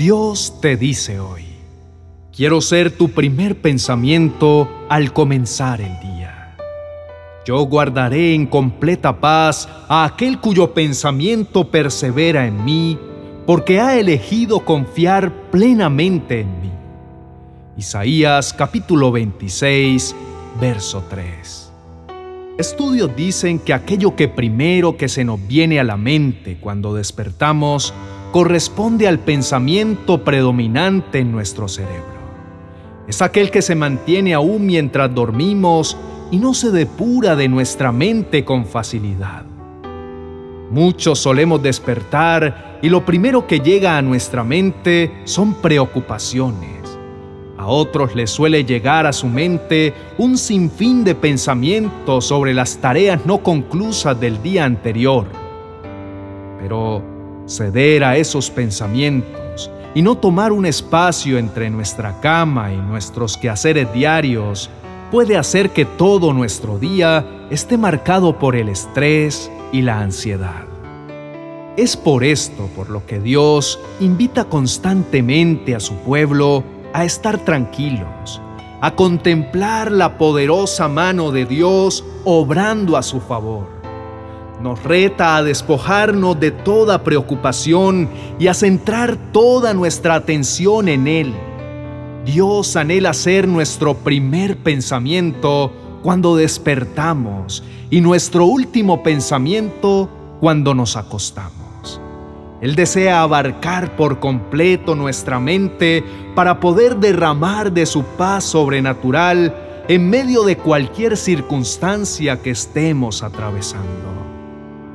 Dios te dice hoy, quiero ser tu primer pensamiento al comenzar el día. Yo guardaré en completa paz a aquel cuyo pensamiento persevera en mí, porque ha elegido confiar plenamente en mí. Isaías capítulo 26, verso 3. Estudios dicen que aquello que primero que se nos viene a la mente cuando despertamos corresponde al pensamiento predominante en nuestro cerebro. Es aquel que se mantiene aún mientras dormimos y no se depura de nuestra mente con facilidad. Muchos solemos despertar y lo primero que llega a nuestra mente son preocupaciones. A otros les suele llegar a su mente un sinfín de pensamientos sobre las tareas no conclusas del día anterior. Pero ceder a esos pensamientos y no tomar un espacio entre nuestra cama y nuestros quehaceres diarios puede hacer que todo nuestro día esté marcado por el estrés y la ansiedad. Es por esto por lo que Dios invita constantemente a su pueblo a estar tranquilos, a contemplar la poderosa mano de Dios obrando a su favor nos reta a despojarnos de toda preocupación y a centrar toda nuestra atención en Él. Dios anhela ser nuestro primer pensamiento cuando despertamos y nuestro último pensamiento cuando nos acostamos. Él desea abarcar por completo nuestra mente para poder derramar de su paz sobrenatural en medio de cualquier circunstancia que estemos atravesando.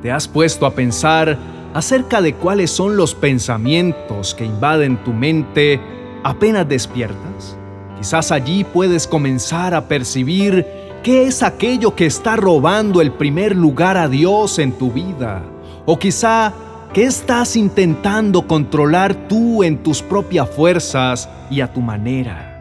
¿Te has puesto a pensar acerca de cuáles son los pensamientos que invaden tu mente apenas despiertas? Quizás allí puedes comenzar a percibir qué es aquello que está robando el primer lugar a Dios en tu vida. O quizá qué estás intentando controlar tú en tus propias fuerzas y a tu manera.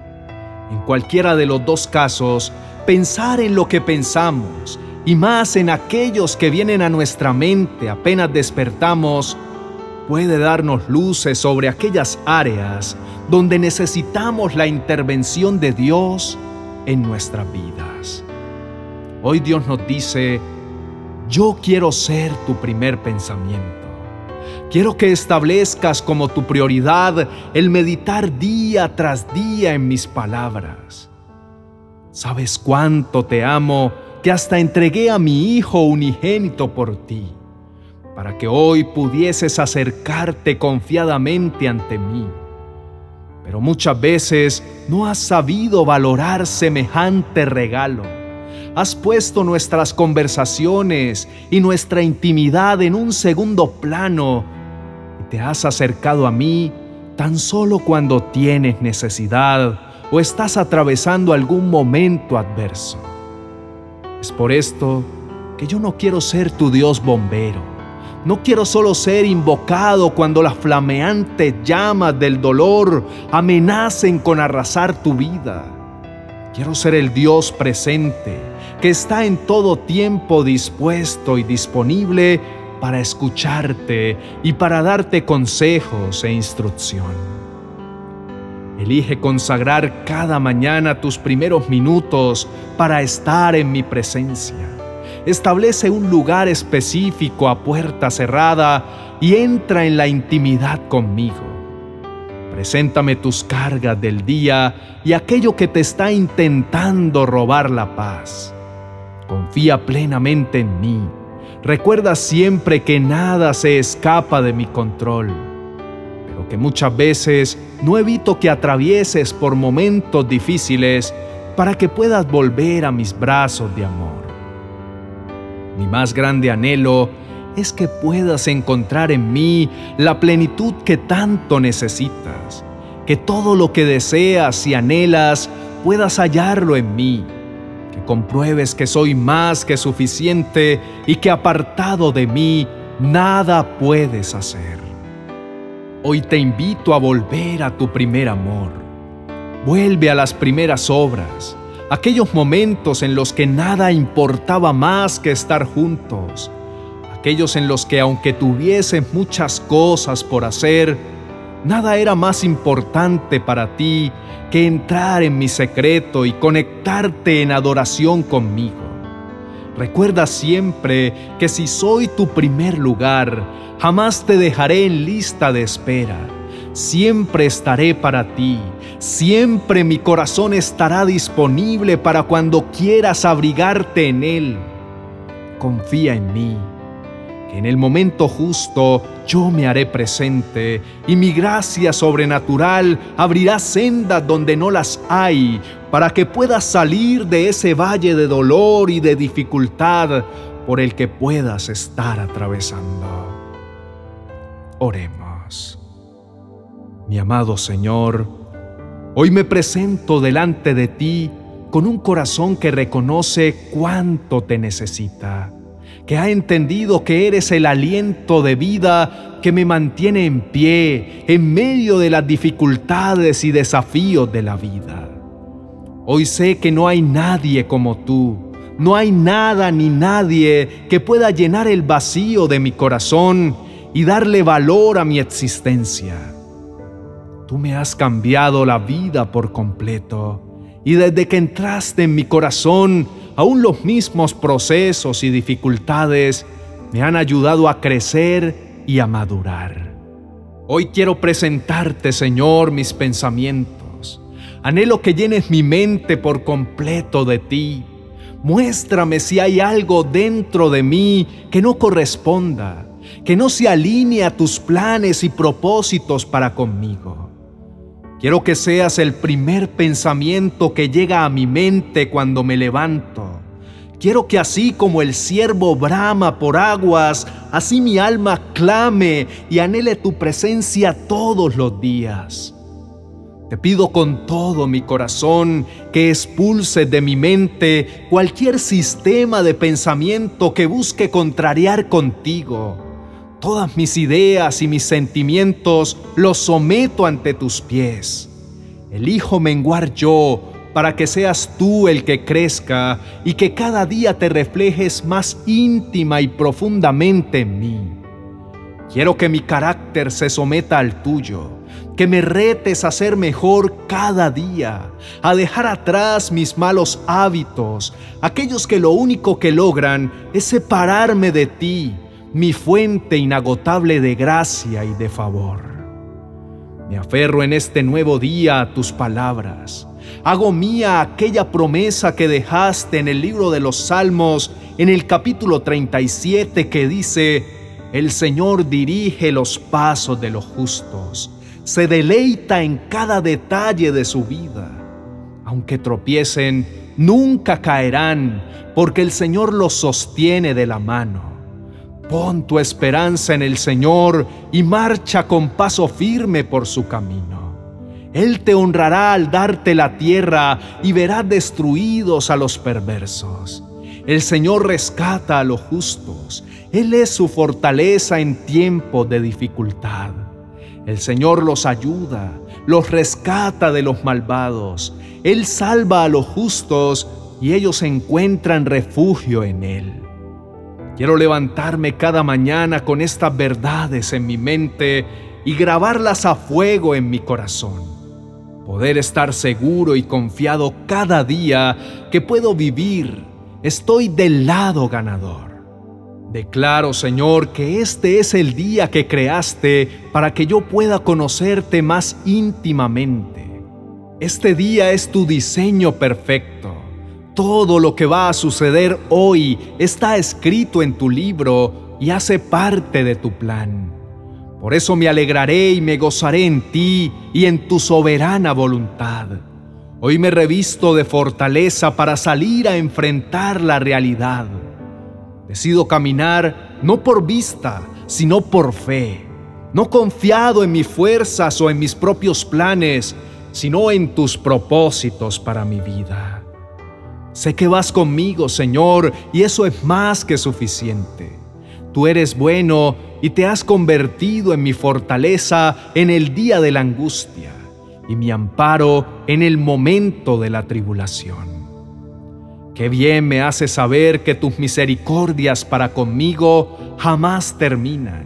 En cualquiera de los dos casos, pensar en lo que pensamos y más en aquellos que vienen a nuestra mente apenas despertamos, puede darnos luces sobre aquellas áreas donde necesitamos la intervención de Dios en nuestras vidas. Hoy Dios nos dice, yo quiero ser tu primer pensamiento. Quiero que establezcas como tu prioridad el meditar día tras día en mis palabras. ¿Sabes cuánto te amo que hasta entregué a mi Hijo unigénito por ti, para que hoy pudieses acercarte confiadamente ante mí. Pero muchas veces no has sabido valorar semejante regalo. Has puesto nuestras conversaciones y nuestra intimidad en un segundo plano y te has acercado a mí tan solo cuando tienes necesidad o estás atravesando algún momento adverso. Es por esto que yo no quiero ser tu Dios bombero. No quiero solo ser invocado cuando las flameantes llamas del dolor amenacen con arrasar tu vida. Quiero ser el Dios presente, que está en todo tiempo dispuesto y disponible para escucharte y para darte consejos e instrucción. Elige consagrar cada mañana tus primeros minutos para estar en mi presencia. Establece un lugar específico a puerta cerrada y entra en la intimidad conmigo. Preséntame tus cargas del día y aquello que te está intentando robar la paz. Confía plenamente en mí. Recuerda siempre que nada se escapa de mi control que muchas veces no evito que atravieses por momentos difíciles para que puedas volver a mis brazos de amor. Mi más grande anhelo es que puedas encontrar en mí la plenitud que tanto necesitas, que todo lo que deseas y anhelas puedas hallarlo en mí, que compruebes que soy más que suficiente y que apartado de mí nada puedes hacer. Hoy te invito a volver a tu primer amor. Vuelve a las primeras obras, aquellos momentos en los que nada importaba más que estar juntos, aquellos en los que aunque tuvieses muchas cosas por hacer, nada era más importante para ti que entrar en mi secreto y conectarte en adoración conmigo. Recuerda siempre que si soy tu primer lugar, jamás te dejaré en lista de espera. Siempre estaré para ti, siempre mi corazón estará disponible para cuando quieras abrigarte en él. Confía en mí en el momento justo yo me haré presente y mi gracia sobrenatural abrirá sendas donde no las hay para que puedas salir de ese valle de dolor y de dificultad por el que puedas estar atravesando. Oremos. Mi amado Señor, hoy me presento delante de ti con un corazón que reconoce cuánto te necesita que ha entendido que eres el aliento de vida que me mantiene en pie en medio de las dificultades y desafíos de la vida. Hoy sé que no hay nadie como tú, no hay nada ni nadie que pueda llenar el vacío de mi corazón y darle valor a mi existencia. Tú me has cambiado la vida por completo y desde que entraste en mi corazón, aún los mismos procesos y dificultades me han ayudado a crecer y a madurar. Hoy quiero presentarte, Señor, mis pensamientos. Anhelo que llenes mi mente por completo de ti. Muéstrame si hay algo dentro de mí que no corresponda, que no se alinee a tus planes y propósitos para conmigo. Quiero que seas el primer pensamiento que llega a mi mente cuando me levanto. Quiero que así como el siervo brama por aguas, así mi alma clame y anhele tu presencia todos los días. Te pido con todo mi corazón que expulse de mi mente cualquier sistema de pensamiento que busque contrariar contigo Todas mis ideas y mis sentimientos los someto ante tus pies. Elijo menguar yo para que seas tú el que crezca y que cada día te reflejes más íntima y profundamente en mí. Quiero que mi carácter se someta al tuyo, que me retes a ser mejor cada día, a dejar atrás mis malos hábitos, aquellos que lo único que logran es separarme de ti mi fuente inagotable de gracia y de favor. Me aferro en este nuevo día a tus palabras. Hago mía aquella promesa que dejaste en el libro de los Salmos, en el capítulo 37, que dice, El Señor dirige los pasos de los justos, se deleita en cada detalle de su vida. Aunque tropiecen, nunca caerán, porque el Señor los sostiene de la mano. Pon tu esperanza en el Señor y marcha con paso firme por su camino. Él te honrará al darte la tierra y verá destruidos a los perversos. El Señor rescata a los justos. Él es su fortaleza en tiempo de dificultad. El Señor los ayuda, los rescata de los malvados. Él salva a los justos y ellos encuentran refugio en Él. Quiero levantarme cada mañana con estas verdades en mi mente y grabarlas a fuego en mi corazón. Poder estar seguro y confiado cada día que puedo vivir. Estoy del lado ganador. Declaro, Señor, que este es el día que creaste para que yo pueda conocerte más íntimamente. Este día es tu diseño perfecto todo lo que va a suceder hoy está escrito en tu libro y hace parte de tu plan. Por eso me alegraré y me gozaré en ti y en tu soberana voluntad. Hoy me revisto de fortaleza para salir a enfrentar la realidad. Decido caminar no por vista, sino por fe, no confiado en mis fuerzas o en mis propios planes, sino en tus propósitos para mi vida. Sé que vas conmigo, Señor, y eso es más que suficiente. Tú eres bueno y te has convertido en mi fortaleza en el día de la angustia y mi amparo en el momento de la tribulación. Qué bien me hace saber que tus misericordias para conmigo jamás terminan,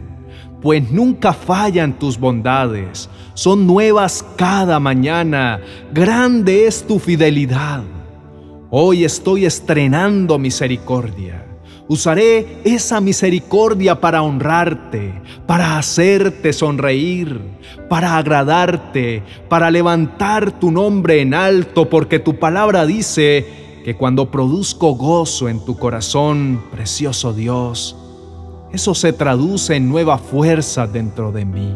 pues nunca fallan tus bondades, son nuevas cada mañana, grande es tu fidelidad. Hoy estoy estrenando misericordia. Usaré esa misericordia para honrarte, para hacerte sonreír, para agradarte, para levantar tu nombre en alto, porque tu palabra dice que cuando produzco gozo en tu corazón, precioso Dios, eso se traduce en nueva fuerza dentro de mí.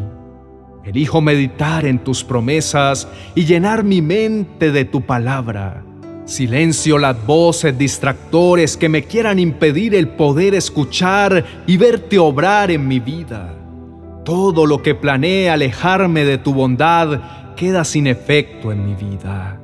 Elijo meditar en tus promesas y llenar mi mente de tu palabra Silencio las voces distractores que me quieran impedir el poder escuchar y verte obrar en mi vida. Todo lo que planee alejarme de tu bondad queda sin efecto en mi vida.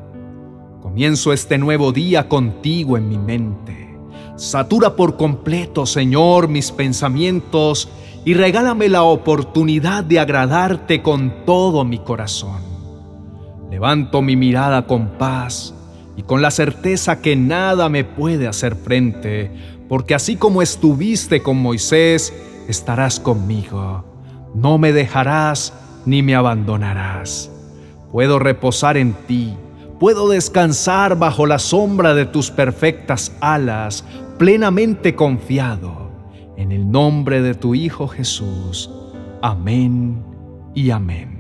Comienzo este nuevo día contigo en mi mente. Satura por completo, Señor, mis pensamientos y regálame la oportunidad de agradarte con todo mi corazón. Levanto mi mirada con paz y con la certeza que nada me puede hacer frente, porque así como estuviste con Moisés, estarás conmigo. No me dejarás ni me abandonarás. Puedo reposar en ti, puedo descansar bajo la sombra de tus perfectas alas, plenamente confiado. En el nombre de tu Hijo Jesús. Amén y amén.